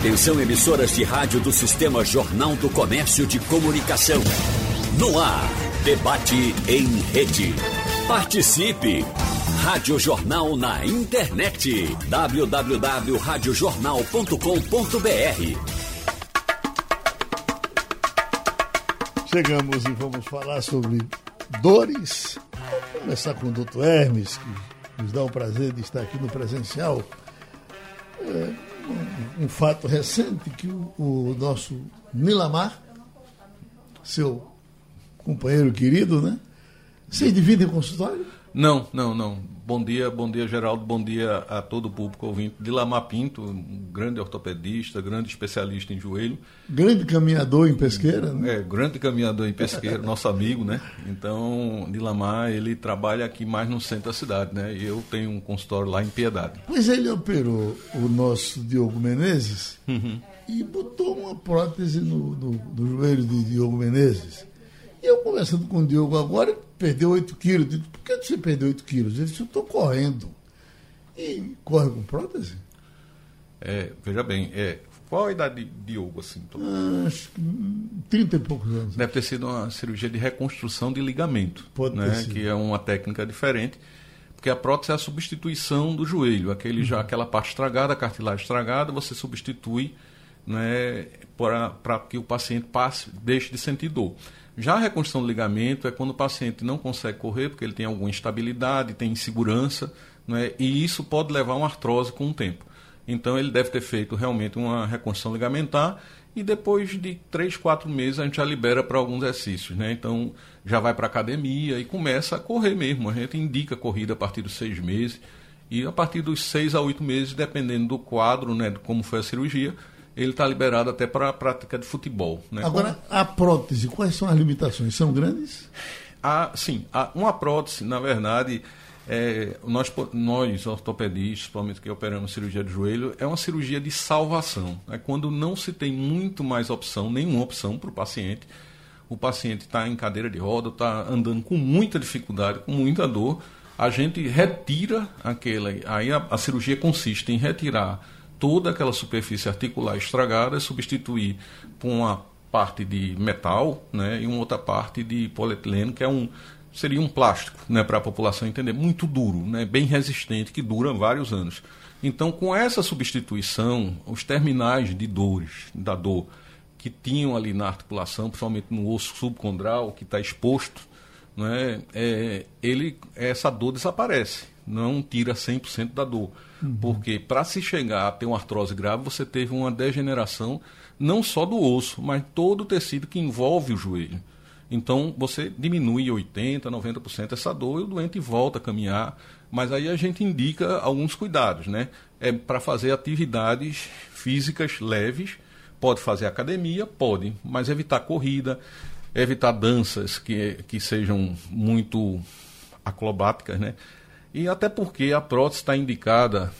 Atenção emissoras de rádio do Sistema Jornal do Comércio de Comunicação. No ar, debate em rede. Participe! Rádio Jornal na internet. www.radiojornal.com.br Chegamos e vamos falar sobre dores. Vamos começar com o doutor Hermes, que nos dá o prazer de estar aqui no presencial. É um, fato recente que o, o nosso Milamar, seu companheiro querido, né? Vocês dividem consultório? Não, não, não. Bom dia, bom dia, Geraldo. Bom dia a todo o público ouvinte. De Lamar Pinto, um grande ortopedista, grande especialista em joelho. Grande caminhador em pesqueira, né? É, grande caminhador em pesqueira, nosso amigo, né? Então, de Lamar, ele trabalha aqui mais no centro da cidade, né? E eu tenho um consultório lá em Piedade. Pois ele operou o nosso Diogo Menezes uhum. e botou uma prótese no, no, no joelho de Diogo Menezes. E eu conversando com o Diogo agora, perdeu 8 quilos. Digo, por que você perdeu 8 quilos? Ele disse, eu estou correndo. E corre com prótese? É, veja bem, é, qual a idade de Diogo, assim? Ah, acho que 30 e poucos anos. Deve ter sido uma cirurgia de reconstrução de ligamento. Pode né, ter sido. Que é uma técnica diferente. Porque a prótese é a substituição do joelho. Aquele, uhum. já, aquela parte estragada, a cartilagem estragada, você substitui né, para que o paciente passe, deixe de sentir dor. Já a reconstrução do ligamento é quando o paciente não consegue correr porque ele tem alguma instabilidade, tem insegurança, né, e isso pode levar a uma artrose com o tempo. Então ele deve ter feito realmente uma reconstrução ligamentar e depois de três, quatro meses a gente já libera para alguns exercícios. Né? Então já vai para a academia e começa a correr mesmo. A gente indica corrida a partir dos seis meses e a partir dos seis a oito meses, dependendo do quadro, né, de como foi a cirurgia, ele está liberado até para a prática de futebol. Né? Agora, a prótese, quais são as limitações? São grandes? Ah, sim, uma prótese, na verdade, é, nós, nós ortopedistas, principalmente que operamos cirurgia de joelho, é uma cirurgia de salvação. É quando não se tem muito mais opção, nenhuma opção para o paciente. O paciente está em cadeira de roda, está andando com muita dificuldade, com muita dor. A gente retira aquela. Aí a, a cirurgia consiste em retirar toda aquela superfície articular estragada, substituir por uma parte de metal né, e uma outra parte de polietileno, que é um, seria um plástico, né, para a população entender, muito duro, né, bem resistente, que dura vários anos. Então, com essa substituição, os terminais de dores, da dor, que tinham ali na articulação, principalmente no osso subcondral, que está exposto, né, é, ele, essa dor desaparece, não tira 100% da dor. Uhum. Porque para se chegar a ter uma artrose grave, você teve uma degeneração não só do osso, mas todo o tecido que envolve o joelho. Então você diminui 80%, 90% essa dor e o doente volta a caminhar. Mas aí a gente indica alguns cuidados, né? É para fazer atividades físicas leves. Pode fazer academia? Pode, mas evitar corrida, evitar danças que, que sejam muito acrobáticas, né? E até porque a prótese está indicada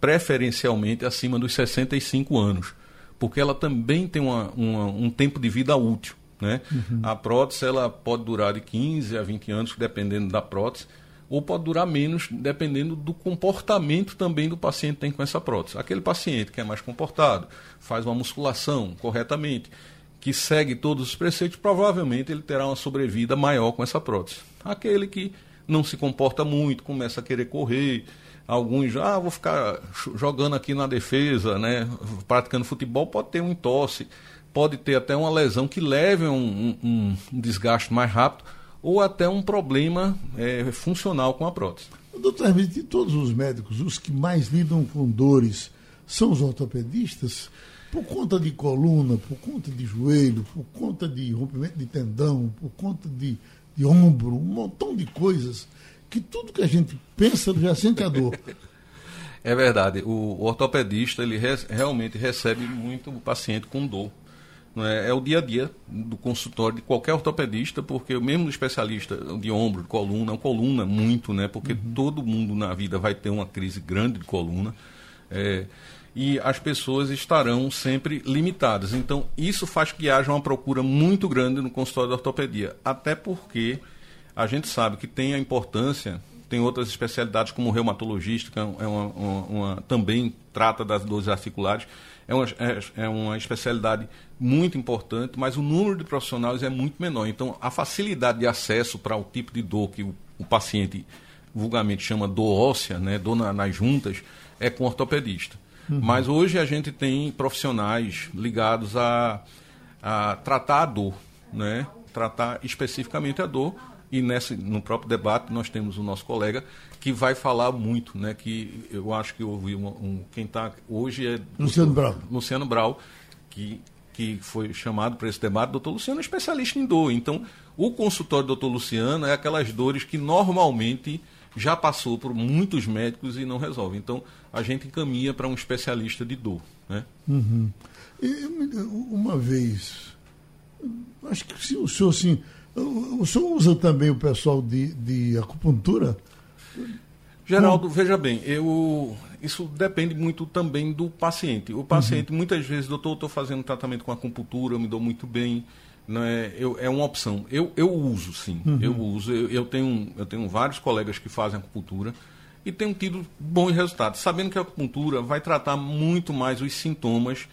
preferencialmente acima dos 65 anos, porque ela também tem uma, uma, um tempo de vida útil. Né? Uhum. A prótese ela pode durar de 15 a 20 anos, dependendo da prótese, ou pode durar menos, dependendo do comportamento também do paciente tem com essa prótese. Aquele paciente que é mais comportado, faz uma musculação corretamente, que segue todos os preceitos, provavelmente ele terá uma sobrevida maior com essa prótese. Aquele que não se comporta muito, começa a querer correr. Alguns, ah, vou ficar jogando aqui na defesa, né? praticando futebol, pode ter um entorse, pode ter até uma lesão que leve a um, um, um desgaste mais rápido ou até um problema é, funcional com a prótese. Doutor Hermes, de todos os médicos, os que mais lidam com dores são os ortopedistas? Por conta de coluna, por conta de joelho, por conta de rompimento de tendão, por conta de ombro, um montão de coisas que tudo que a gente pensa já sente a dor. É verdade. O, ortopedista ele realmente recebe muito o paciente com dor. Não é? é o dia a dia do consultório de qualquer ortopedista, porque o mesmo especialista de ombro, de coluna, coluna muito, né? Porque uhum. todo mundo na vida vai ter uma crise grande de coluna. É, e as pessoas estarão sempre limitadas. Então, isso faz que haja uma procura muito grande no consultório de ortopedia, até porque a gente sabe que tem a importância tem outras especialidades como reumatologista, que é uma, uma, uma, também trata das dores articulares. É uma, é, é uma especialidade muito importante, mas o número de profissionais é muito menor. Então, a facilidade de acesso para o tipo de dor que o, o paciente vulgarmente chama dor óssea, né, dor na, nas juntas, é com ortopedista. Uhum. Mas hoje a gente tem profissionais ligados a, a tratar a dor, né? tratar especificamente a dor. E nesse, no próprio debate nós temos o nosso colega que vai falar muito, né? Que eu acho que ouvi um, um quem está hoje é Luciano Brau. Luciano Brau, que que foi chamado para esse debate, doutor Luciano é especialista em dor. Então, o consultório do doutor Luciano é aquelas dores que normalmente já passou por muitos médicos e não resolve. Então, a gente encaminha para um especialista de dor. Né? Uhum. E, uma vez, acho que se o senhor, assim, o senhor usa também o pessoal de, de acupuntura? Geraldo, veja bem, eu, isso depende muito também do paciente. O paciente, uhum. muitas vezes, doutor, estou fazendo tratamento com acupuntura, eu me dou muito bem, não é, eu, é uma opção. Eu, eu uso, sim, uhum. eu uso. Eu, eu, tenho, eu tenho vários colegas que fazem acupuntura e tenho tido bons resultados, sabendo que a acupuntura vai tratar muito mais os sintomas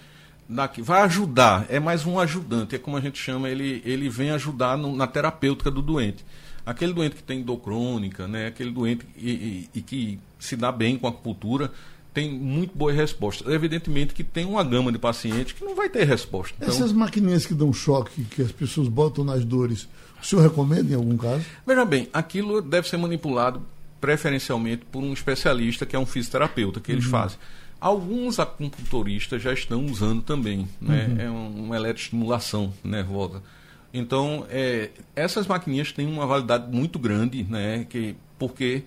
daqui, vai ajudar, é mais um ajudante, é como a gente chama, ele, ele vem ajudar no, na terapêutica do doente. Aquele doente que tem dor crônica, né, aquele doente e, e, e que se dá bem com a acupuntura, tem muito boa resposta. Evidentemente que tem uma gama de pacientes que não vai ter resposta. Então... Essas maquininhas que dão choque, que as pessoas botam nas dores, o senhor recomenda em algum caso? Veja bem, aquilo deve ser manipulado preferencialmente por um especialista que é um fisioterapeuta que eles uhum. fazem. Alguns acupunturistas já estão usando também, né? Uhum. É um, uma eletroestimulação nervosa. Então, é, essas maquininhas têm uma validade muito grande, né? Que, porque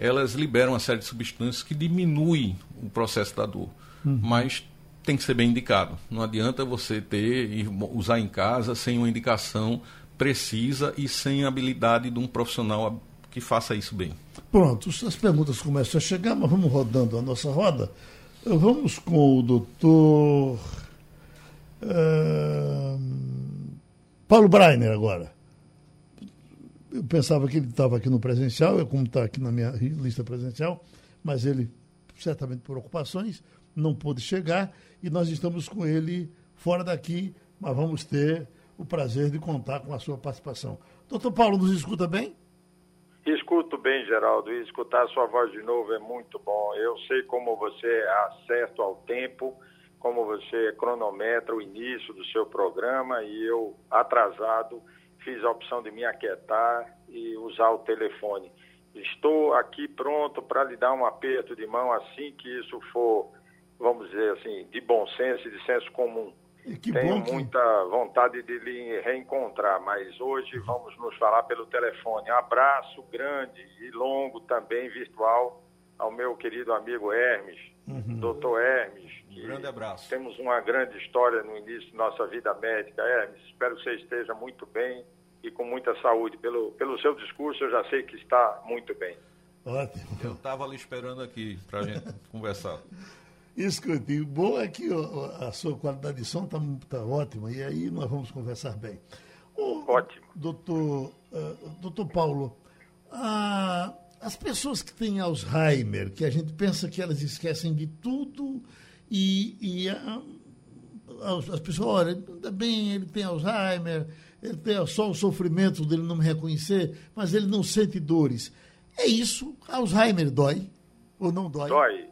elas liberam uma série de substâncias que diminuem o processo da dor. Uhum. Mas tem que ser bem indicado. Não adianta você ter e usar em casa sem uma indicação precisa e sem a habilidade de um profissional que faça isso bem. Pronto, as perguntas começam a chegar, mas vamos rodando a nossa roda. Vamos com o doutor uh, Paulo Breiner agora. Eu pensava que ele estava aqui no presencial, é como está aqui na minha lista presencial, mas ele, certamente por ocupações, não pôde chegar e nós estamos com ele fora daqui, mas vamos ter o prazer de contar com a sua participação. Doutor Paulo, nos escuta bem? Escuto bem, Geraldo, e escutar sua voz de novo é muito bom. Eu sei como você acerta ao tempo, como você cronometra o início do seu programa e eu, atrasado, fiz a opção de me aquietar e usar o telefone. Estou aqui pronto para lhe dar um aperto de mão assim que isso for, vamos dizer assim, de bom senso e de senso comum. Tenho que... muita vontade de lhe reencontrar, mas hoje vamos nos falar pelo telefone. Um abraço grande e longo também virtual ao meu querido amigo Hermes, uhum. doutor Hermes. Um grande abraço. Temos uma grande história no início da nossa vida médica. Hermes, espero que você esteja muito bem e com muita saúde. Pelo, pelo seu discurso, eu já sei que está muito bem. Ótimo. Eu estava ali esperando aqui para a gente conversar. Escute, bom é que a sua qualidade de som está tá ótima e aí nós vamos conversar bem. O, Ótimo. Doutor, uh, doutor Paulo, uh, as pessoas que têm Alzheimer, que a gente pensa que elas esquecem de tudo e, e uh, as pessoas, olha, ainda bem, ele tem Alzheimer, ele tem só o sofrimento dele não me reconhecer, mas ele não sente dores. É isso? Alzheimer dói ou não dói? Dói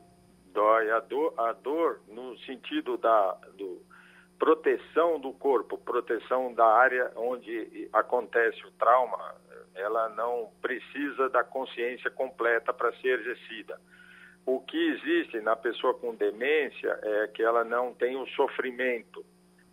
dói. A dor, a dor no sentido da do proteção do corpo, proteção da área onde acontece o trauma, ela não precisa da consciência completa para ser exercida. O que existe na pessoa com demência é que ela não tem o sofrimento.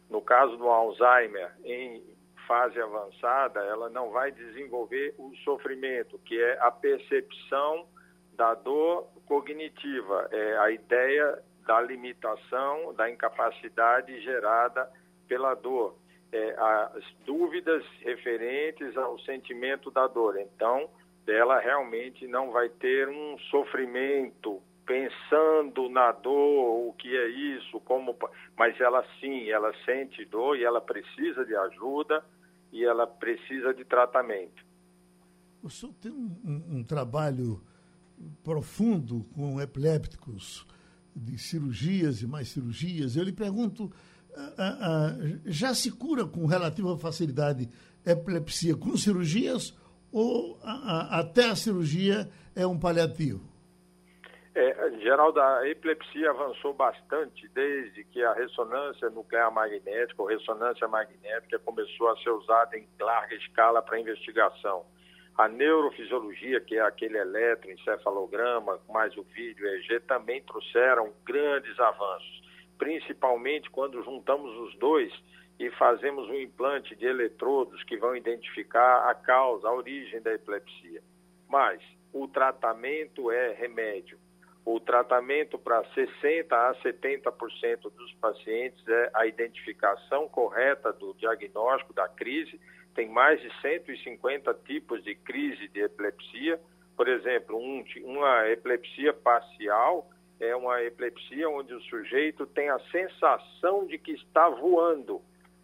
No caso do Alzheimer, em fase avançada, ela não vai desenvolver o sofrimento, que é a percepção da dor cognitiva, é a ideia da limitação, da incapacidade gerada pela dor, é, as dúvidas referentes ao sentimento da dor. Então, ela realmente não vai ter um sofrimento pensando na dor, o que é isso, como, mas ela sim, ela sente dor e ela precisa de ajuda e ela precisa de tratamento. o senhor tem um, um, trabalho profundo com epilépticos, de cirurgias e mais cirurgias. Eu lhe pergunto, já se cura com relativa facilidade epilepsia com cirurgias ou até a cirurgia é um paliativo? É, Geraldo, a epilepsia avançou bastante desde que a ressonância nuclear magnética ou ressonância magnética começou a ser usada em larga escala para investigação. A neurofisiologia, que é aquele eletroencefalograma, mais o vídeo EEG, também trouxeram grandes avanços, principalmente quando juntamos os dois e fazemos um implante de eletrodos que vão identificar a causa, a origem da epilepsia. Mas o tratamento é remédio o tratamento para 60% a 70% dos pacientes é a identificação correta do diagnóstico da crise. Tem mais de 150 tipos de crise de epilepsia. Por exemplo, um, uma epilepsia parcial é uma epilepsia onde o sujeito tem a sensação de que está voando.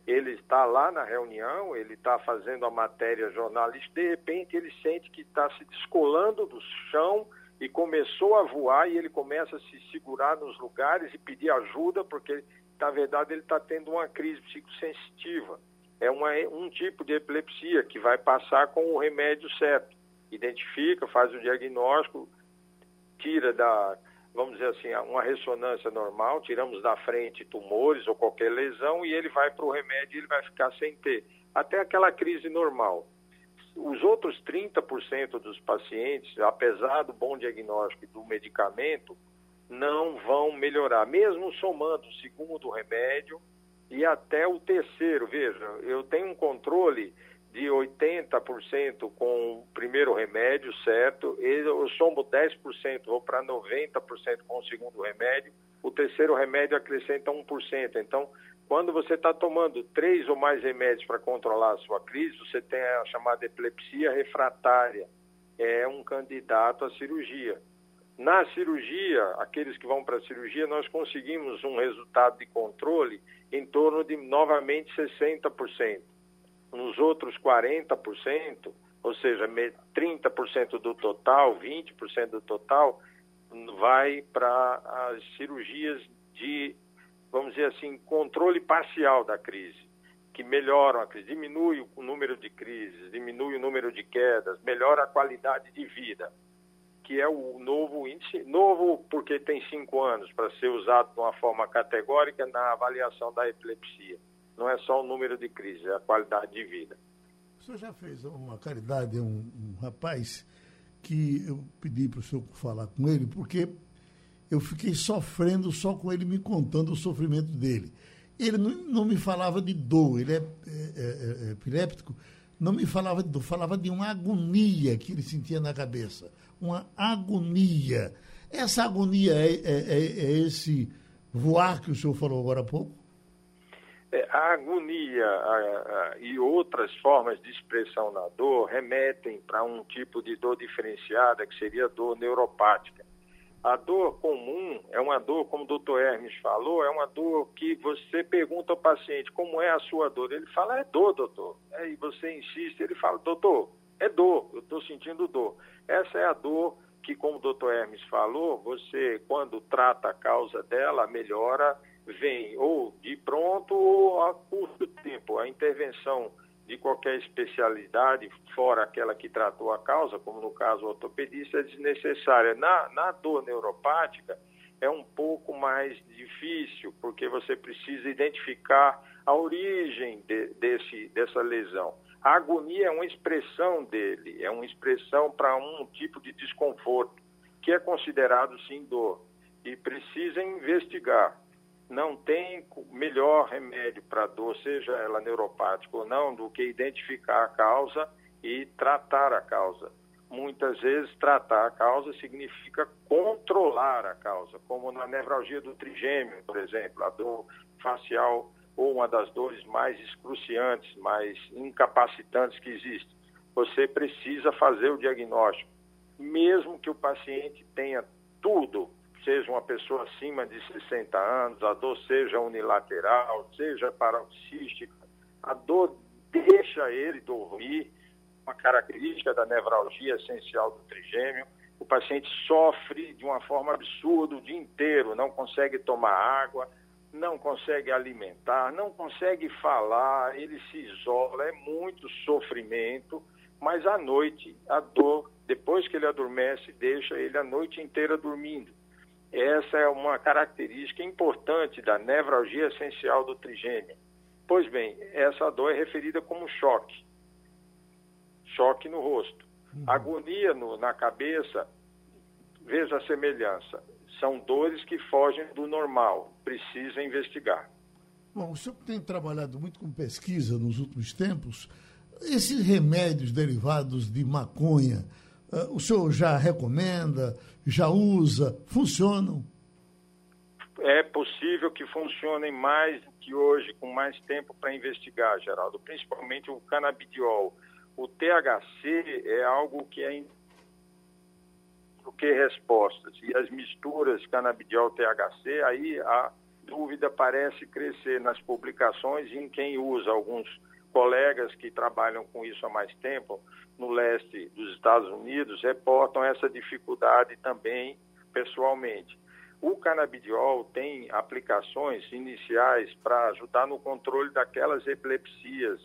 Ele está lá na reunião, ele está fazendo a matéria jornalística, de repente ele sente que está se descolando do chão e começou a voar e ele começa a se segurar nos lugares e pedir ajuda, porque na verdade ele está tendo uma crise psicossensitiva. É uma, um tipo de epilepsia que vai passar com o remédio certo. Identifica, faz o diagnóstico, tira da, vamos dizer assim, uma ressonância normal, tiramos da frente tumores ou qualquer lesão e ele vai para o remédio e ele vai ficar sem ter. Até aquela crise normal. Os outros 30% dos pacientes, apesar do bom diagnóstico do medicamento, não vão melhorar, mesmo somando o segundo remédio e até o terceiro. Veja, eu tenho um controle de 80% com o primeiro remédio, certo? Eu somo 10%, vou para 90% com o segundo remédio. O terceiro remédio acrescenta 1%. Então, quando você está tomando três ou mais remédios para controlar a sua crise, você tem a chamada epilepsia refratária. É um candidato à cirurgia. Na cirurgia, aqueles que vão para a cirurgia, nós conseguimos um resultado de controle em torno de novamente 60%. Nos outros 40%, ou seja, 30% do total, 20% do total, vai para as cirurgias de vamos dizer assim, controle parcial da crise, que melhoram a crise, diminui o número de crises, diminui o número de quedas, melhora a qualidade de vida, que é o novo índice, novo porque tem cinco anos para ser usado de uma forma categórica na avaliação da epilepsia. Não é só o número de crises, é a qualidade de vida. O senhor já fez uma caridade a um, um rapaz que eu pedi para o senhor falar com ele, porque eu fiquei sofrendo só com ele me contando o sofrimento dele. Ele não, não me falava de dor, ele é, é, é, é epiléptico, não me falava de dor, falava de uma agonia que ele sentia na cabeça. Uma agonia. Essa agonia é, é, é, é esse voar que o senhor falou agora há pouco? É, a agonia a, a, e outras formas de expressão na dor remetem para um tipo de dor diferenciada, que seria dor neuropática. A dor comum é uma dor, como o doutor Hermes falou, é uma dor que você pergunta ao paciente como é a sua dor. Ele fala, é dor, doutor. Aí você insiste, ele fala, doutor, é dor, eu estou sentindo dor. Essa é a dor que, como o doutor Hermes falou, você, quando trata a causa dela, melhora, vem ou de pronto ou a curto tempo. A intervenção de qualquer especialidade, fora aquela que tratou a causa, como no caso o ortopedista, é desnecessária. Na, na dor neuropática, é um pouco mais difícil, porque você precisa identificar a origem de, desse, dessa lesão. A agonia é uma expressão dele, é uma expressão para um tipo de desconforto, que é considerado sim dor, e precisa investigar não tem melhor remédio para dor, seja ela neuropática ou não, do que identificar a causa e tratar a causa. Muitas vezes, tratar a causa significa controlar a causa, como na nevralgia do trigêmeo, por exemplo, a dor facial ou uma das dores mais excruciantes, mais incapacitantes que existe. Você precisa fazer o diagnóstico, mesmo que o paciente tenha tudo seja uma pessoa acima de 60 anos, a dor seja unilateral, seja paroxística, a dor deixa ele dormir, uma característica da nevralgia essencial do trigêmeo. O paciente sofre de uma forma absurda o dia inteiro, não consegue tomar água, não consegue alimentar, não consegue falar, ele se isola, é muito sofrimento, mas à noite a dor, depois que ele adormece, deixa ele a noite inteira dormindo. Essa é uma característica importante da nevralgia essencial do trigêmeo. Pois bem, essa dor é referida como choque. Choque no rosto. Uhum. Agonia no, na cabeça, veja a semelhança. São dores que fogem do normal. Precisa investigar. Bom, o senhor tem trabalhado muito com pesquisa nos últimos tempos. Esses remédios derivados de maconha, o senhor já recomenda, já usa, funcionam? É possível que funcionem mais do que hoje, com mais tempo para investigar, Geraldo, principalmente o canabidiol. O THC é algo que é do que respostas. E as misturas canabidiol-THC, aí a dúvida parece crescer nas publicações em quem usa. Alguns colegas que trabalham com isso há mais tempo no leste dos Estados Unidos reportam essa dificuldade também pessoalmente. O canabidiol tem aplicações iniciais para ajudar no controle daquelas epilepsias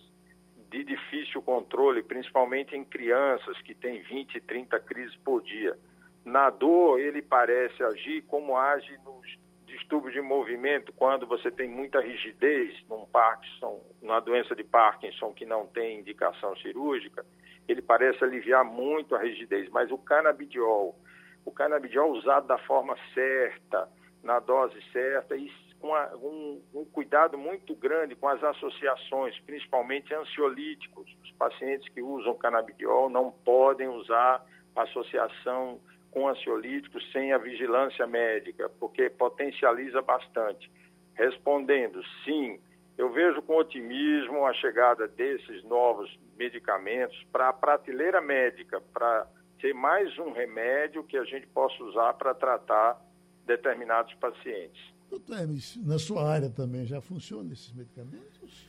de difícil controle, principalmente em crianças que têm 20, 30 crises por dia. Na dor, ele parece agir como age nos distúrbios de movimento, quando você tem muita rigidez num Parkinson, numa doença de Parkinson que não tem indicação cirúrgica, ele parece aliviar muito a rigidez, mas o canabidiol, o canabidiol usado da forma certa, na dose certa e com um, um, cuidado muito grande com as associações, principalmente ansiolíticos. Os pacientes que usam canabidiol não podem usar associação com ansiolíticos sem a vigilância médica, porque potencializa bastante. Respondendo, sim, eu vejo com otimismo a chegada desses novos medicamentos para a prateleira médica, para ser mais um remédio que a gente possa usar para tratar determinados pacientes. Doutor Hermes, na sua área também já funcionam esses medicamentos?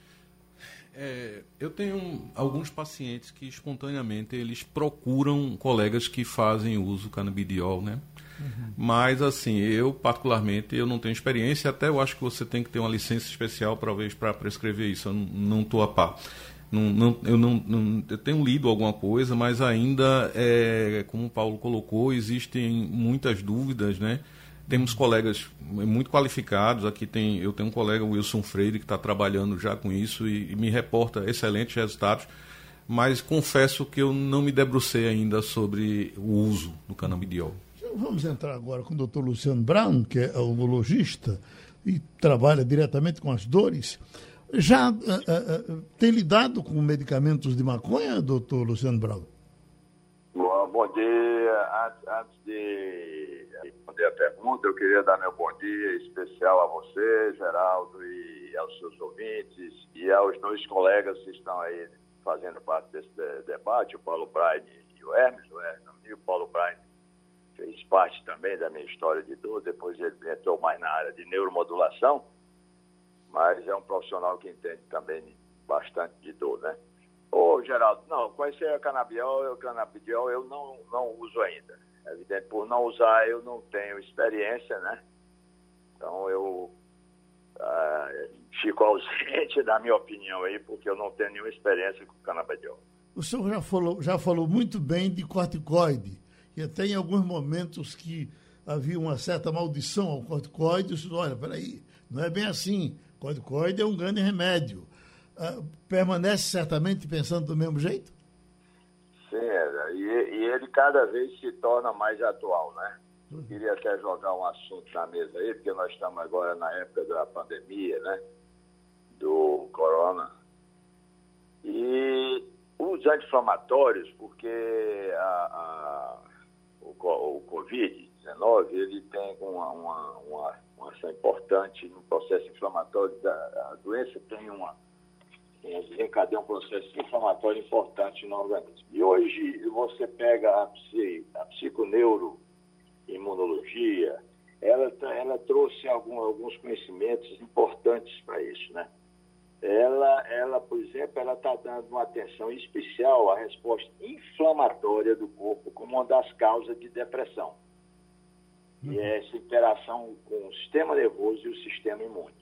É, eu tenho alguns pacientes que espontaneamente eles procuram colegas que fazem uso canabidiol, né? Uhum. Mas assim, eu particularmente eu não tenho experiência, até eu acho que você tem que ter uma licença especial talvez para prescrever isso. Eu não estou a par. Não, não, eu não, não, eu tenho lido alguma coisa, mas ainda, é, como o Paulo colocou, existem muitas dúvidas, né? Temos colegas muito qualificados. Aqui tem, eu tenho um colega, Wilson Freire, que está trabalhando já com isso e, e, me reporta excelentes resultados. Mas confesso que eu não me debrucei ainda sobre o uso do canabidiol. Vamos entrar agora com o doutor Luciano Brown, que é urologista e trabalha diretamente com as dores. Já uh, uh, tem lidado com medicamentos de maconha, doutor Luciano Brown? Bom, dia. Antes, de responder a pergunta, eu queria dar meu bom dia especial a você, Geraldo, e aos seus ouvintes, e aos dois colegas que estão aí fazendo parte desse debate, o Paulo Braine e o Hermes, o Hermes, Paulo Braine fez parte também da minha história de dor, depois ele entrou mais na área de neuromodulação, mas é um profissional que entende também bastante de dor, né? Ô, Geraldo, não, conhecer a canabiol, o canabidiol eu não, não uso ainda. É evidente, por não usar, eu não tenho experiência, né? Então, eu ah, fico ausente da minha opinião aí, porque eu não tenho nenhuma experiência com canabidiol. O senhor já falou, já falou muito bem de corticoide, e até em alguns momentos que havia uma certa maldição ao corticoide, o senhor, olha, peraí, não é bem assim. Corticoide é um grande remédio. Ah, permanece certamente pensando do mesmo jeito? Sim, e, e ele cada vez se torna mais atual, né? Eu queria até jogar um assunto na mesa aí, porque nós estamos agora na época da pandemia, né? Do corona. E os anti-inflamatórios, porque a, a, o, o Covid-19, ele tem uma, uma, uma, uma ação importante no processo inflamatório da doença, tem uma desencadeia um processo inflamatório importante no organismo. E hoje você pega a, psi, a psiconeuroimunologia, ela, ela trouxe algum, alguns conhecimentos importantes para isso, né? ela, ela por exemplo, ela está dando uma atenção especial à resposta inflamatória do corpo como uma das causas de depressão. Uhum. E é essa interação com o sistema nervoso e o sistema imune.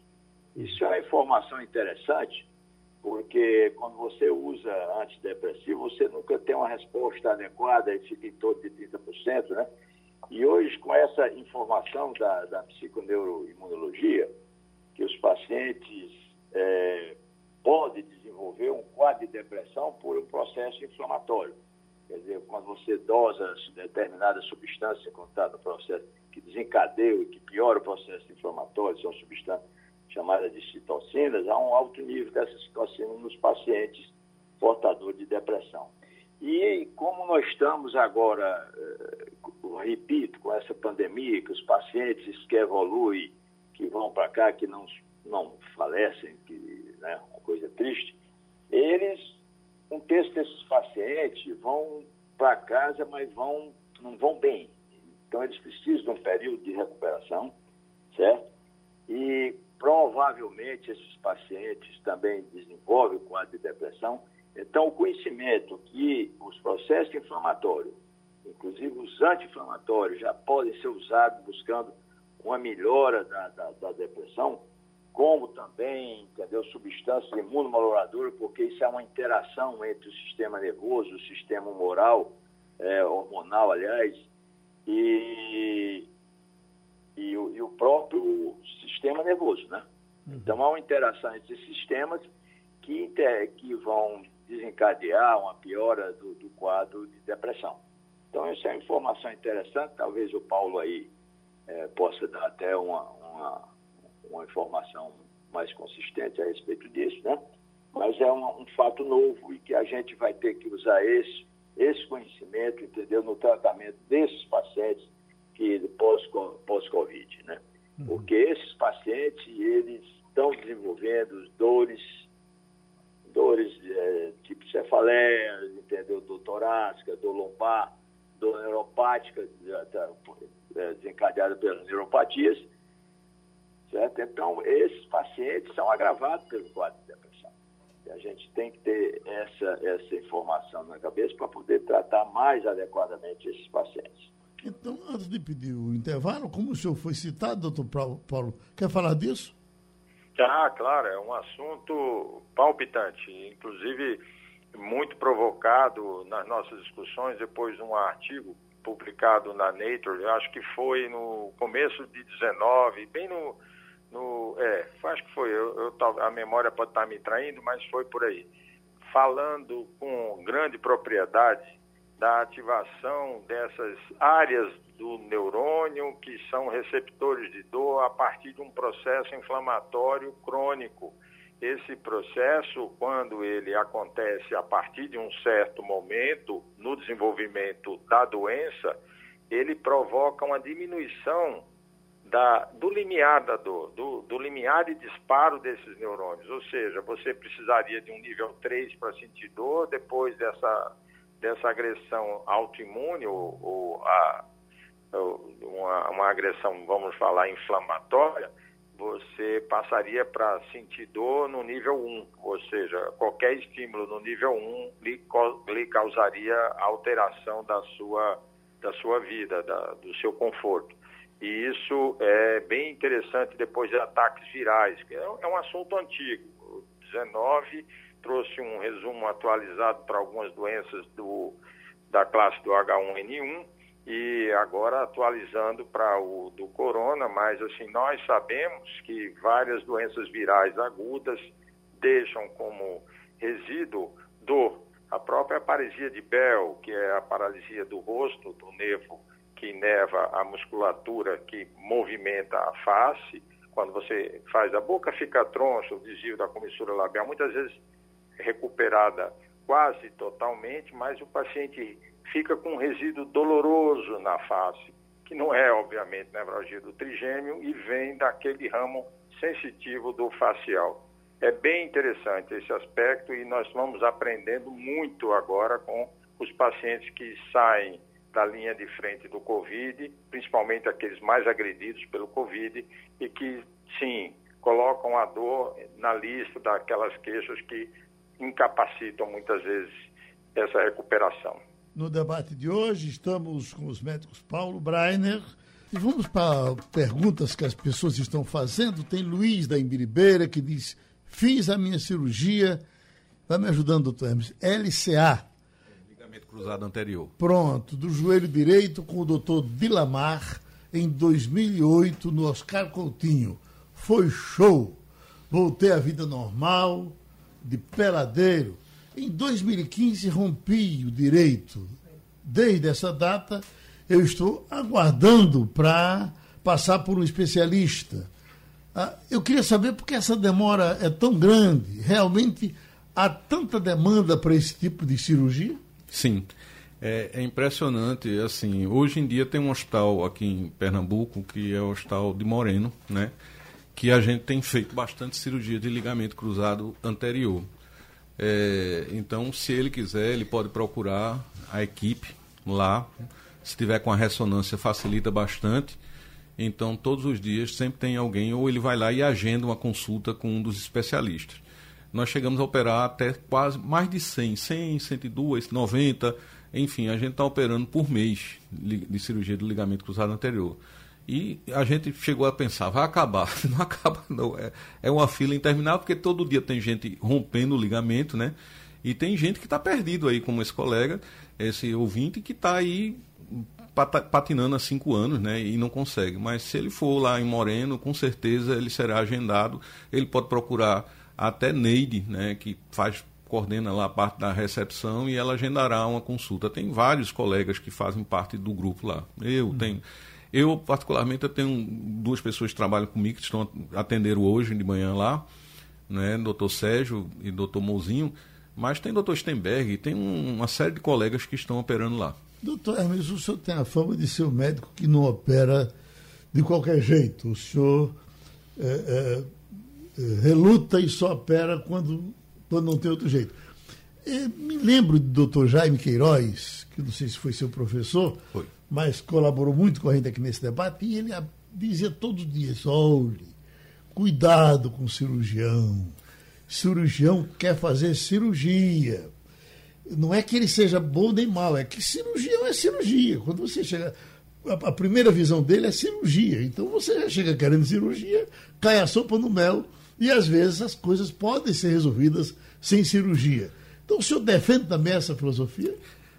Isso é uma informação interessante, porque quando você usa antidepressivo, você nunca tem uma resposta adequada e fica em torno de 30%, né? E hoje, com essa informação da, da psiconeuroimunologia, que os pacientes é, podem desenvolver um quadro de depressão por um processo inflamatório. Quer dizer, quando você dosa determinada substância, está no processo que desencadeia e que piora o processo inflamatório, são substâncias chamadas de citocinas, há um alto nível dessas citocinas nos pacientes portadores de depressão. E como nós estamos agora, eh, repito, com essa pandemia, que os pacientes que evoluem, que vão para cá, que não, não falecem, que é né, uma coisa triste, eles, um terço desses pacientes vão para casa, mas vão, não vão bem. Então, eles precisam de um período de recuperação, certo? E provavelmente esses pacientes também desenvolvem o quadro de depressão. Então, o conhecimento que os processos inflamatórios, inclusive os anti-inflamatórios, já podem ser usados buscando uma melhora da, da, da depressão, como também, entendeu, substâncias imunomoduladoras, porque isso é uma interação entre o sistema nervoso, o sistema moral, é, hormonal, aliás, e, e, o, e o próprio sistema nervoso, né? Uhum. Então, há uma interação entre esses sistemas que, que vão desencadear uma piora do, do, quadro de depressão. Então, essa é uma informação interessante, talvez o Paulo aí é, possa dar até uma, uma, uma, informação mais consistente a respeito disso, né? Mas é um, um fato novo e que a gente vai ter que usar esse, esse conhecimento, entendeu, no tratamento desses pacientes que pós-Covid, pós né? Uhum. Porque esses pacientes, eles estão desenvolvendo dores, dores é, tipo cefaleia, entendeu? Dor torácica, dor lombar, dor neuropática, é, desencadeada pelas neuropatias, certo? Então, esses pacientes são agravados pelo quadro de depressão. E a gente tem que ter essa, essa informação na cabeça para poder tratar mais adequadamente esses pacientes. Então, antes de pedir o intervalo, como o senhor foi citado, doutor Paulo, quer falar disso? Ah, claro, é um assunto palpitante, inclusive muito provocado nas nossas discussões depois de um artigo publicado na Nature, acho que foi no começo de 19, bem no, no é, acho que foi, eu, eu, a memória pode estar me traindo, mas foi por aí, falando com grande propriedade da ativação dessas áreas do neurônio que são receptores de dor a partir de um processo inflamatório crônico. Esse processo, quando ele acontece a partir de um certo momento no desenvolvimento da doença, ele provoca uma diminuição da, do limiar da dor, do, do limiar de disparo desses neurônios. Ou seja, você precisaria de um nível 3 para sentir dor, depois dessa dessa agressão autoimune ou, ou a, uma, uma, agressão, vamos falar, inflamatória, você passaria para sentir dor no nível 1, ou seja, qualquer estímulo no nível 1 lhe, lhe causaria alteração da sua, da sua vida, da, do seu conforto. E isso é bem interessante depois de ataques virais, que é, é um assunto antigo. O 19 trouxe um resumo atualizado para algumas doenças do, da classe do H1N1 e agora atualizando para o do corona, mas assim, nós sabemos que várias doenças virais agudas deixam como resíduo dor. A própria paresia de Bell, que é a paralisia do rosto, do nervo que neva a musculatura que movimenta a face, quando você faz a boca fica troncha, o desvio da comissura labial, muitas vezes recuperada quase totalmente, mas o paciente fica com um resíduo doloroso na face, que não é, obviamente, nevralgia do trigêmeo e vem daquele ramo sensitivo do facial. É bem interessante esse aspecto e nós vamos aprendendo muito agora com os pacientes que saem da linha de frente do Covid, principalmente aqueles mais agredidos pelo Covid e que, sim, colocam a dor na lista daquelas queixas que incapacitam muitas vezes essa recuperação. No debate de hoje, estamos com os médicos Paulo Breiner. E vamos para perguntas que as pessoas estão fazendo. Tem Luiz da Imbiribeira que diz: Fiz a minha cirurgia. Vai me ajudando, doutor Hermes. LCA. Ligamento cruzado anterior. Pronto, do joelho direito com o doutor Dilamar em 2008 no Oscar Coutinho. Foi show. Voltei à vida normal, de peladeiro. Em 2015 rompi o direito. Desde essa data eu estou aguardando para passar por um especialista. Ah, eu queria saber por que essa demora é tão grande. Realmente há tanta demanda para esse tipo de cirurgia? Sim. É, é, impressionante, assim, hoje em dia tem um hospital aqui em Pernambuco, que é o hospital de Moreno, né? Que a gente tem feito bastante cirurgia de ligamento cruzado anterior. É, então, se ele quiser, ele pode procurar a equipe lá. Se tiver com a ressonância, facilita bastante. Então, todos os dias sempre tem alguém, ou ele vai lá e agenda uma consulta com um dos especialistas. Nós chegamos a operar até quase mais de 100, 100, 102, 90 enfim, a gente está operando por mês de cirurgia do ligamento cruzado anterior. E a gente chegou a pensar, vai acabar. Não acaba, não. É, é uma fila interminável, porque todo dia tem gente rompendo o ligamento, né? E tem gente que está perdido aí, como esse colega, esse ouvinte, que está aí patinando há cinco anos, né? E não consegue. Mas se ele for lá em Moreno, com certeza ele será agendado. Ele pode procurar até Neide, né? Que faz coordena lá a parte da recepção e ela agendará uma consulta. Tem vários colegas que fazem parte do grupo lá. Eu uhum. tenho. Eu, particularmente, eu tenho duas pessoas que trabalham comigo, que estão atendendo hoje de manhã lá, né? Doutor Sérgio e doutor Mozinho, mas tem doutor Stenberg, tem um, uma série de colegas que estão operando lá. Doutor Hermes, o senhor tem a fama de ser um médico que não opera de qualquer jeito. O senhor é, é, reluta e só opera quando quando não tem outro jeito. E me lembro do doutor Jaime Queiroz, que não sei se foi seu professor, foi. Mas colaborou muito com a gente aqui nesse debate, e ele dizia todos os dias: olhe, cuidado com o cirurgião. Cirurgião quer fazer cirurgia. Não é que ele seja bom nem mal, é que cirurgião é cirurgia. Quando você chega. A, primeira visão dele é cirurgia. Então você já chega querendo cirurgia, cai a sopa no mel e às vezes as coisas podem ser resolvidas sem cirurgia. Então o senhor defende também essa filosofia?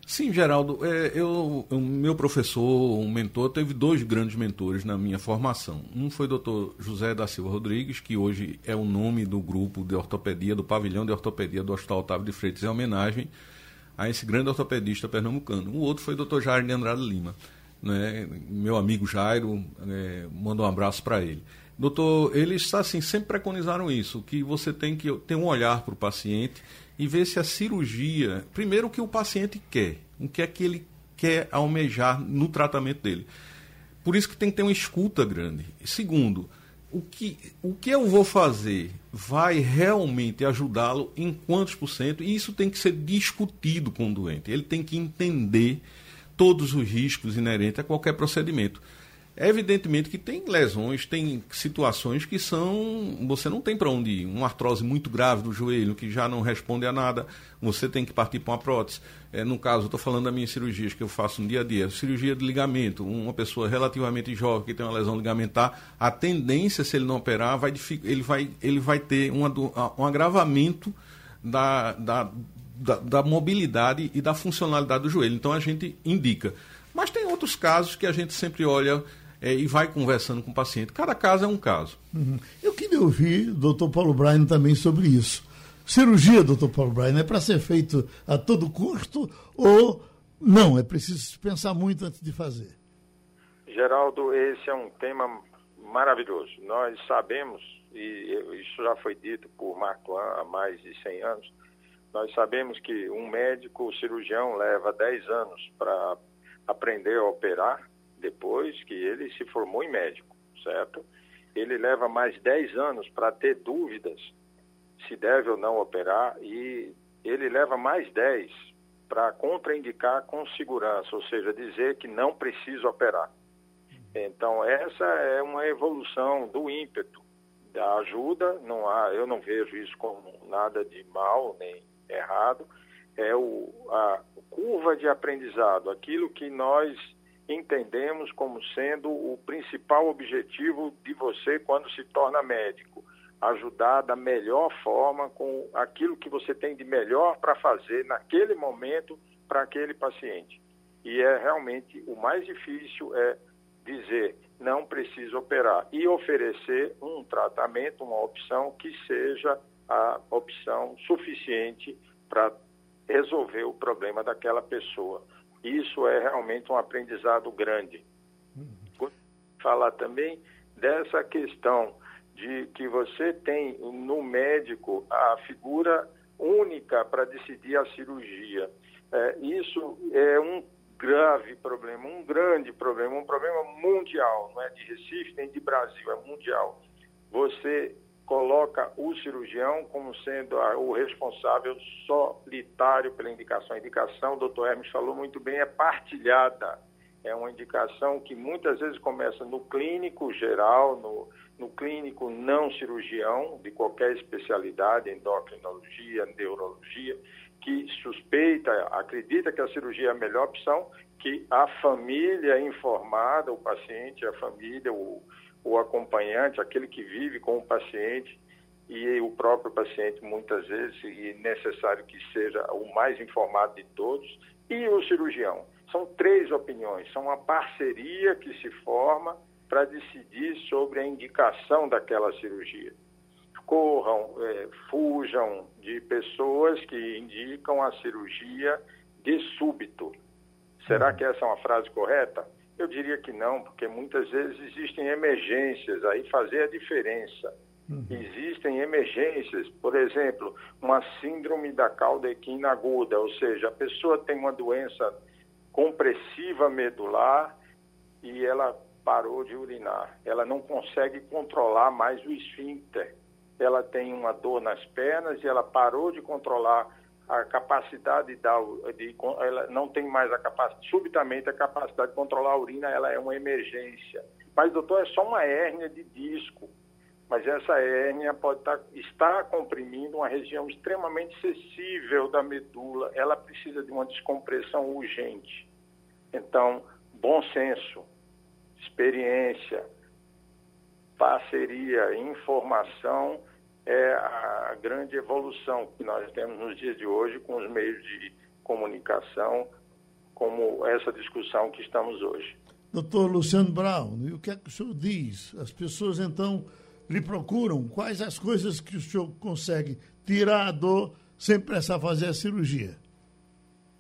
Sim, Geraldo. É, eu, o meu professor, um mentor, teve dois grandes mentores na minha formação. Um foi o doutor José da Silva Rodrigues, que hoje é o nome do grupo de ortopedia, do pavilhão de ortopedia do Hospital Otávio de Freitas, em homenagem a esse grande ortopedista pernambucano. O outro foi o doutor Jair de Andrade Lima. Né? Meu amigo Jairo, é, manda um abraço para ele. Doutor, eles assim, sempre preconizaram isso, que você tem que ter um olhar para o paciente e ver se a cirurgia, primeiro o que o paciente quer, o que é que ele quer almejar no tratamento dele. Por isso que tem que ter uma escuta grande. Segundo, o que, o que eu vou fazer vai realmente ajudá-lo em quantos por cento? E isso tem que ser discutido com o doente. Ele tem que entender todos os riscos inerentes a qualquer procedimento. É evidentemente que tem lesões, tem situações que são. Você não tem para onde ir. Uma artrose muito grave do joelho, que já não responde a nada, você tem que partir para uma prótese. É, no caso, estou falando das minhas cirurgias que eu faço no dia a dia. Cirurgia de ligamento, uma pessoa relativamente jovem que tem uma lesão ligamentar, a tendência, se ele não operar, vai, ele, vai, ele vai ter uma, um agravamento da, da, da, da mobilidade e da funcionalidade do joelho. Então a gente indica. Mas tem outros casos que a gente sempre olha é, e vai conversando com o paciente. Cada caso é um caso. Uhum. Eu queria ouvir o doutor Paulo Bryan também sobre isso. Cirurgia, doutor Paulo Bryan, é para ser feito a todo custo ou não? É preciso pensar muito antes de fazer. Geraldo, esse é um tema maravilhoso. Nós sabemos, e isso já foi dito por Marco há mais de 100 anos, nós sabemos que um médico cirurgião leva 10 anos para aprender a operar depois que ele se formou em médico, certo? Ele leva mais 10 anos para ter dúvidas se deve ou não operar e ele leva mais 10 para contraindicar com segurança, ou seja, dizer que não precisa operar. Então, essa é uma evolução do ímpeto ajuda, não há, eu não vejo isso como nada de mal nem errado, é o, a curva de aprendizado, aquilo que nós entendemos como sendo o principal objetivo de você quando se torna médico. Ajudar da melhor forma com aquilo que você tem de melhor para fazer naquele momento para aquele paciente. E é realmente o mais difícil é dizer não precisa operar e oferecer um tratamento, uma opção que seja a opção suficiente para resolver o problema daquela pessoa. Isso é realmente um aprendizado grande. Uhum. Falar também dessa questão de que você tem no médico a figura única para decidir a cirurgia. É, isso é um grave problema, um grande problema, um problema mundial, não é de Recife nem de Brasil, é mundial. Você coloca o cirurgião como sendo a, o responsável solitário pela indicação. A indicação, o doutor Hermes falou muito bem, é partilhada. É uma indicação que muitas vezes começa no clínico geral, no, no clínico não cirurgião, de qualquer especialidade, endocrinologia, neurologia, que suspeita, acredita que a cirurgia é a melhor opção, que a família informada, o paciente, a família, o, o acompanhante, aquele que vive com o paciente e o próprio paciente muitas vezes, e necessário que seja o mais informado de todos, e o cirurgião. São três opiniões, são uma parceria que se forma para decidir sobre a indicação daquela cirurgia corram, é, fujam de pessoas que indicam a cirurgia de súbito. Será que essa é uma frase correta? Eu diria que não, porque muitas vezes existem emergências, aí fazer a diferença. Uhum. Existem emergências, por exemplo, uma síndrome da cauda equina aguda, ou seja, a pessoa tem uma doença compressiva medular e ela parou de urinar. Ela não consegue controlar mais o esfíncter ela tem uma dor nas pernas e ela parou de controlar a capacidade da, de, ela não tem mais a capacidade, subitamente a capacidade de controlar a urina, ela é uma emergência. Mas, doutor, é só uma hérnia de disco. Mas essa hérnia pode estar, tá, estar comprimindo uma região extremamente sensível da medula. Ela precisa de uma descompressão urgente. Então, bom senso, experiência, parceria, informação é a grande evolução que nós temos nos dias de hoje com os meios de comunicação, como essa discussão que estamos hoje. Doutor Luciano Brown, e o que é que o senhor diz? As pessoas então lhe procuram quais as coisas que o senhor consegue tirar a dor sem precisar fazer a cirurgia?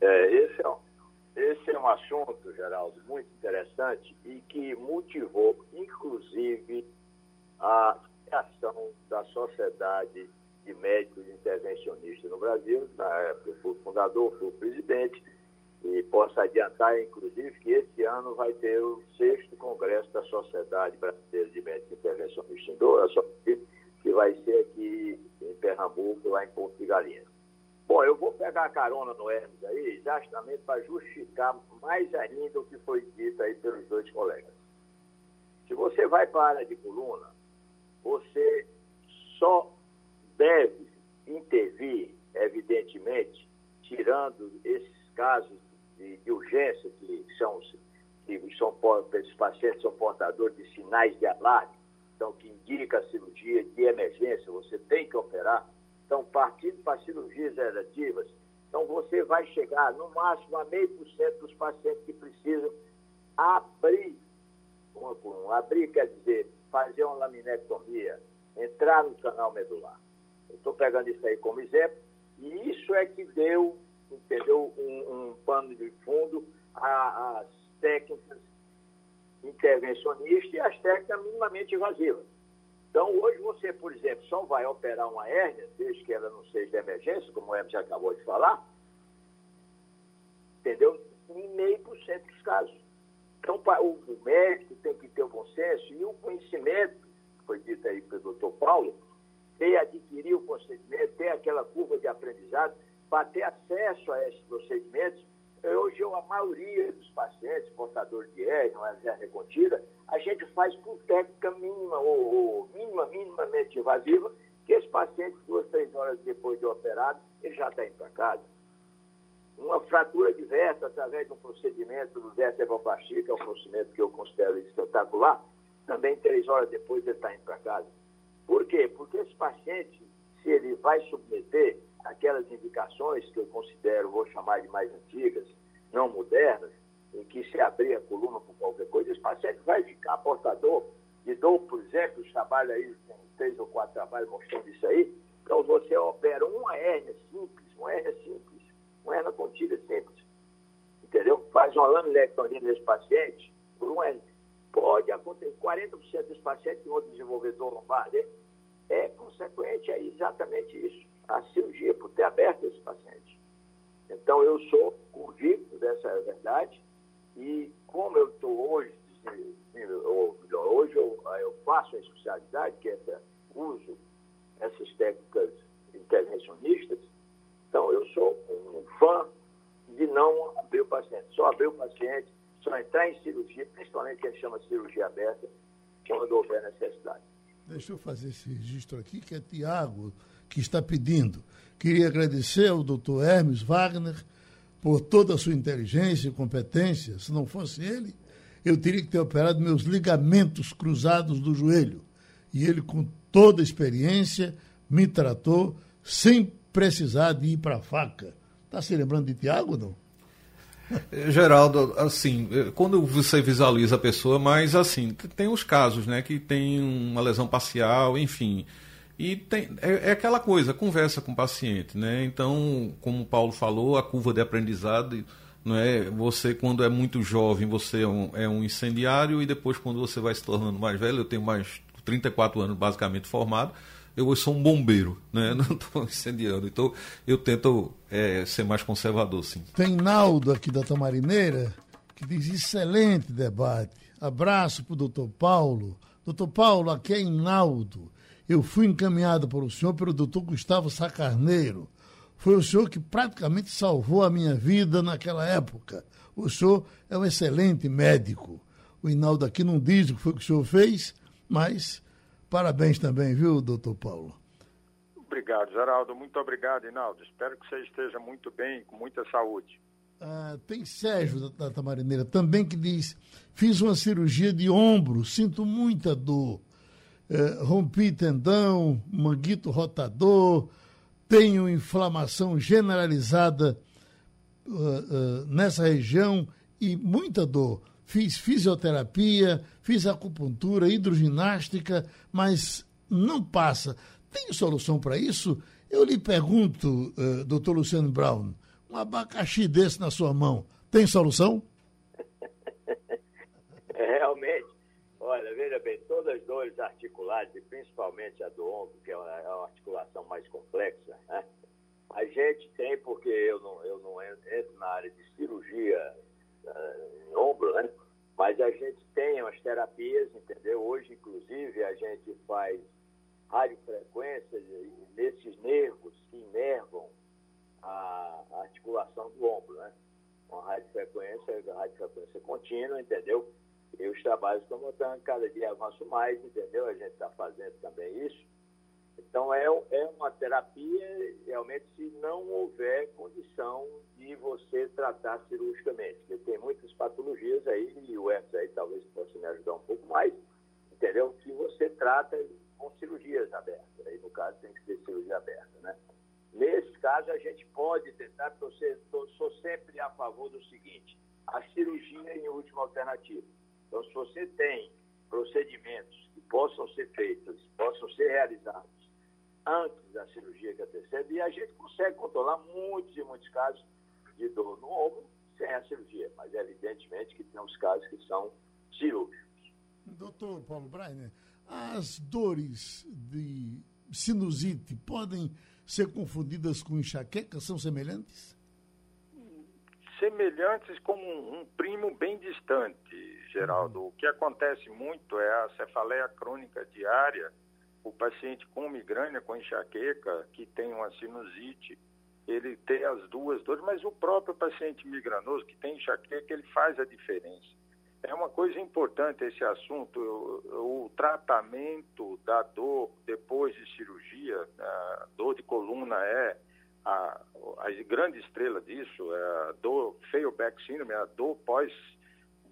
É, esse, é um, esse é um assunto, Geraldo, muito interessante e que motivou, inclusive, a criação da Sociedade de Médicos Intervencionistas no Brasil. Na época, eu fui fundador, fui presidente, e posso adiantar, inclusive, que esse ano vai ter o sexto congresso da Sociedade Brasileira de Médicos Intervencionistas em que vai ser aqui em Pernambuco, lá em Porto de Galinhas. Bom, eu vou pegar a carona no Hermes aí, exatamente para justificar mais ainda o que foi dito aí pelos dois colegas. Se você vai para a área de coluna, você só deve intervir, evidentemente, tirando esses casos de, de urgência que são, que são, esses pacientes são portadores de sinais de alarme, então que indica a cirurgia de emergência, você tem que operar. Então, partindo para cirurgias eletivas, então você vai chegar no máximo a meio por cento dos pacientes que precisam abrir coluna. Abrir quer dizer fazer uma laminectomia, entrar no canal medular. Estou pegando isso aí como exemplo, e isso é que deu, entendeu, um, um pano de fundo às técnicas intervencionistas e às técnicas minimamente invasivas. Então, hoje você, por exemplo, só vai operar uma hérnia, desde que ela não seja de emergência, como o já acabou de falar, entendeu? Em meio por cento dos casos. Então, o médico tem que ter o bom senso e o conhecimento, foi dito aí pelo doutor Paulo, ter adquirir o procedimento, ter aquela curva de aprendizado, para ter acesso a esses procedimentos. Hoje, a maioria dos pacientes, portadores de hérnia, uma hernia contida, a gente faz com técnica mínima, ou, ou mínima, minimamente invasiva, que esse paciente, duas, três horas depois de operado, ele já está indo para casa. Uma fratura diversa através de um procedimento do vertebroplastia, que é um procedimento que eu considero espetacular, também três horas depois ele está indo para casa. Por quê? Porque esse paciente, se ele vai submeter aquelas indicações que eu considero, vou chamar de mais antigas, não modernas, em que se abrir a coluna por qualquer coisa, esse paciente vai ficar portador de dor, por exemplo, os trabalhos aí, tem três ou quatro trabalhos mostrando isso aí, então você opera uma hérnia simples, uma hérnia simples, hérnia contida simples, entendeu? Faz uma laminectomia nesse paciente, por uma hérnia. Pode acontecer, 40% dos pacientes que vão desenvolver dor lombar, né? é consequente a exatamente isso, a cirurgia por ter aberto esse paciente. Então, eu sou convicto dessa verdade e como eu estou hoje, ou melhor, hoje eu, faço a especialidade, que é uso essas técnicas intervencionistas, então eu sou um fã de não abrir o paciente, só abrir o paciente, só entrar em cirurgia, principalmente que a gente chama de cirurgia aberta, quando houver necessidade. Deixa eu fazer esse registro aqui, que é Tiago que está pedindo. Queria agradecer ao doutor Hermes Wagner por toda a sua inteligência e competência. Se não fosse ele, eu teria que ter operado meus ligamentos cruzados do joelho. E ele, com toda a experiência, me tratou sem precisar de ir para a faca. Está se lembrando de Tiago, não? Geraldo, assim, quando você visualiza a pessoa, mas assim, tem os casos, né, que tem uma lesão parcial, enfim. E tem, é, é, aquela coisa, conversa com o paciente, né? Então, como o Paulo falou, a curva de aprendizado, não é? Você, quando é muito jovem, você é um, é um incendiário, e depois, quando você vai se tornando mais velho, eu tenho mais 34 anos basicamente formado, eu sou um bombeiro, né? não estou incendiando. Então, eu tento é, ser mais conservador, sim. Tem Naldo aqui da Tamarineira que diz: excelente debate. Abraço para o doutor Paulo. Doutor Paulo, aqui é Inaldo. Eu fui encaminhado por o senhor pelo doutor Gustavo Sacarneiro. Foi o senhor que praticamente salvou a minha vida naquela época. O senhor é um excelente médico. O Inaldo aqui não diz o que foi que o senhor fez, mas Parabéns também, viu, doutor Paulo? Obrigado, Geraldo. Muito obrigado, Inaldo. Espero que você esteja muito bem, com muita saúde. Ah, tem Sérgio da Tamarineira também que diz: fiz uma cirurgia de ombro, sinto muita dor. É, rompi tendão, manguito rotador, tenho inflamação generalizada uh, uh, nessa região e muita dor fiz fisioterapia, fiz acupuntura, hidroginástica, mas não passa. Tem solução para isso? Eu lhe pergunto, uh, doutor Luciano Brown, um abacaxi desse na sua mão, tem solução? Realmente, olha, veja bem, todas as dores articulares, e principalmente a do ombro, que é é uma articulação mais complexa, né? a gente tem, porque eu não, eu não entro na área de cirurgia uh, em ombro, né? Mas a gente tem as terapias, entendeu? Hoje, inclusive, a gente faz radiofrequência nesses nervos que inervam a, articulação do ombro, né? Uma radiofrequência, radiofrequência contínua, entendeu? E os trabalhos estão montando, cada dia avanço mais, entendeu? A gente está fazendo também isso. Então, é, é uma terapia, realmente, se não houver condição de você tratar cirurgicamente. Porque tem muitas patologias aí, e o Hermes aí talvez possa me ajudar um pouco mais, entendeu? Que você trata com cirurgias abertas. Aí, no caso, tem que ser cirurgia aberta, né? Nesse caso, a gente pode tentar, porque eu sou sempre a favor do seguinte, a cirurgia em última alternativa. Então, se você tem procedimentos que possam ser feitos, possam ser realizados antes da cirurgia que antecede, e a gente consegue controlar muitos e muitos casos de dor no ombro sem a cirurgia, mas evidentemente que tem os casos que são cirúrgicos. Doutor Paulo Breiner, as dores de sinusite podem ser confundidas com enxaqueca? São semelhantes? Semelhantes como um, um primo bem distante, Geraldo. Uhum. O que acontece muito é a cefaleia crônica diária, o paciente com migrânia, com enxaqueca, que tem uma sinusite, ele tem as duas dores, mas o próprio paciente migranoso que tem enxaqueca, ele faz a diferença. é uma coisa importante esse assunto, o, o tratamento da dor depois de cirurgia, a dor de coluna é a, a grande estrela disso, é a dor back syndrome, a dor pós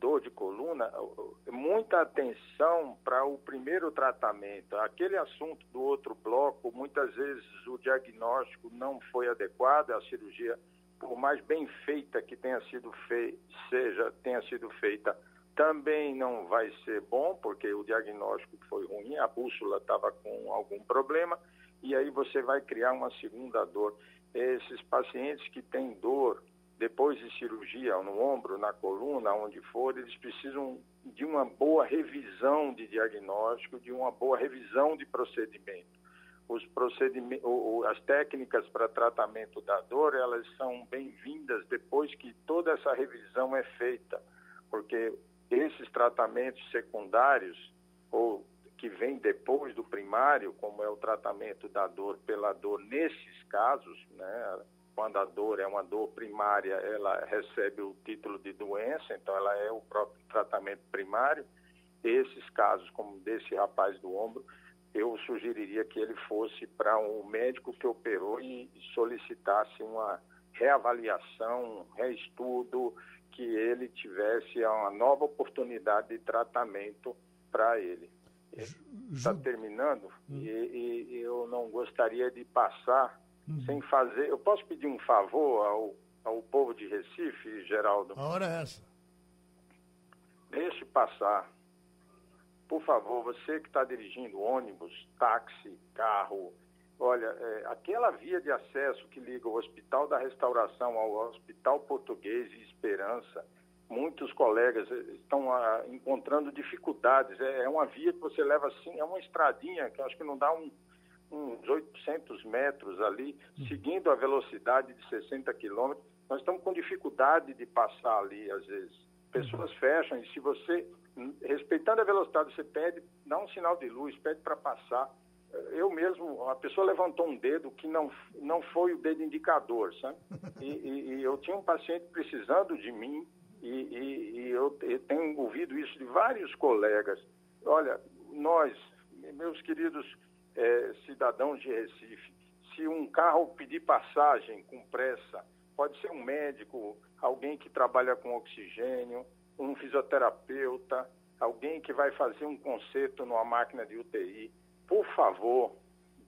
dor de coluna, muita atenção para o primeiro tratamento. Aquele assunto do outro bloco, muitas vezes o diagnóstico não foi adequado, a cirurgia, por mais bem feita que tenha sido feita, seja, tenha sido feita, também não vai ser bom, porque o diagnóstico foi ruim, a bússola estava com algum problema, e aí você vai criar uma segunda dor. Esses pacientes que têm dor depois de cirurgia, no ombro, na coluna, onde for, eles precisam de uma boa revisão de diagnóstico, de uma boa revisão de procedimento. Os procedimentos, as técnicas para tratamento da dor, elas são bem-vindas depois que toda essa revisão é feita, porque esses tratamentos secundários ou que vêm depois do primário, como é o tratamento da dor pela dor nesses casos, né, quando a dor é uma dor primária, ela recebe o título de doença, então ela é o próprio tratamento primário. Esses casos, como desse rapaz do ombro, eu sugeriria que ele fosse para um médico que operou e solicitasse uma reavaliação, um reestudo, que ele tivesse uma nova oportunidade de tratamento para ele. Está terminando hum. e, e, eu não gostaria de passar hum. sem fazer. Eu posso pedir um favor ao, ao povo de Recife, Geraldo? A hora é essa. Deixe passar. Por favor, você que está dirigindo ônibus, táxi, carro, Olha, é, aquela via de acesso que liga o Hospital da Restauração ao Hospital Português e Esperança, muitos colegas é, estão ah, encontrando dificuldades. É, é, uma via que você leva assim, é uma estradinha que acho que não dá um, uns 800 metros ali, hum. seguindo a velocidade de 60 quilômetros. Nós estamos com dificuldade de passar ali, às vezes. Pessoas hum. fecham e se você, respeitando a velocidade, você pede, dá um sinal de luz, pede para passar eu mesmo, a pessoa levantou um dedo que não, não foi o dedo indicador, sabe? E, e, e eu tinha um paciente precisando de mim e, e eu, eu, tenho ouvido isso de vários colegas. Olha, nós, meus queridos é, cidadãos de Recife, se um carro pedir passagem com pressa, pode ser um médico, alguém que trabalha com oxigênio, um fisioterapeuta, alguém que vai fazer um conserto numa máquina de UTI por favor,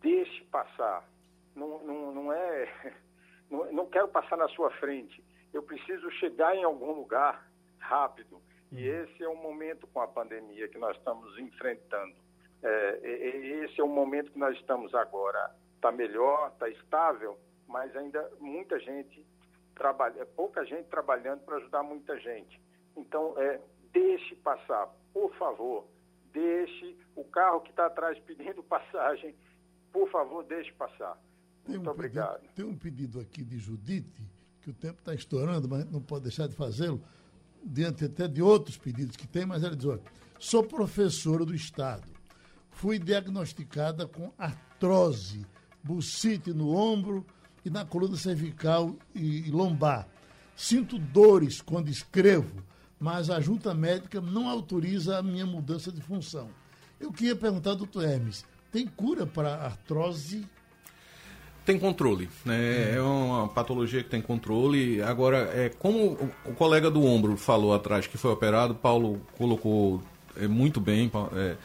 deixe passar. Não, não, não é. Não, não quero passar na sua frente. Eu preciso chegar em algum lugar rápido. E uhum. esse é o momento com a pandemia que nós estamos enfrentando. É, esse é o momento que nós estamos agora. Está melhor, está estável, mas ainda muita gente trabalha, pouca gente trabalhando para ajudar muita gente. Então, é, deixe passar, por favor deixe o carro que está atrás pedindo passagem, por favor, deixe passar. Tem Muito um obrigado. Pedido, tem um pedido aqui de Judite, que o tempo está estourando, mas não pode deixar de fazê-lo, diante até de outros pedidos que tem, mas ela diz, olha, sou professora do Estado, fui diagnosticada com artrose, bucite no ombro e na coluna cervical e lombar. Sinto dores quando escrevo, mas a junta médica não autoriza a minha mudança de função. Eu queria perguntar, doutor Hermes, tem cura para artrose? Tem controle, né? É uma patologia que tem controle. Agora, é como o colega do ombro falou atrás que foi operado, Paulo colocou é, muito bem. É,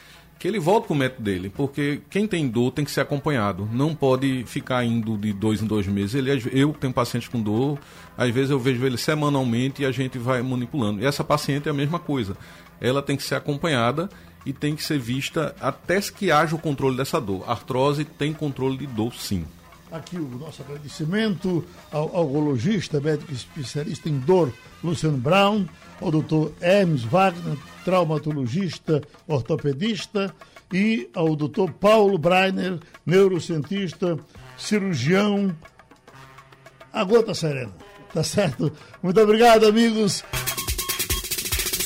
que ele volte para o método dele, porque quem tem dor tem que ser acompanhado, não pode ficar indo de dois em dois meses. Ele, eu tenho pacientes com dor, às vezes eu vejo ele semanalmente e a gente vai manipulando. E essa paciente é a mesma coisa, ela tem que ser acompanhada e tem que ser vista até que haja o controle dessa dor. A artrose tem controle de dor, sim. Aqui o nosso agradecimento ao algologista, médico especialista em dor, Luciano Brown, ao doutor Hermes Wagner, traumatologista, ortopedista, e ao doutor Paulo Breiner, neurocientista, cirurgião. A gota serena, tá certo? Muito obrigado, amigos.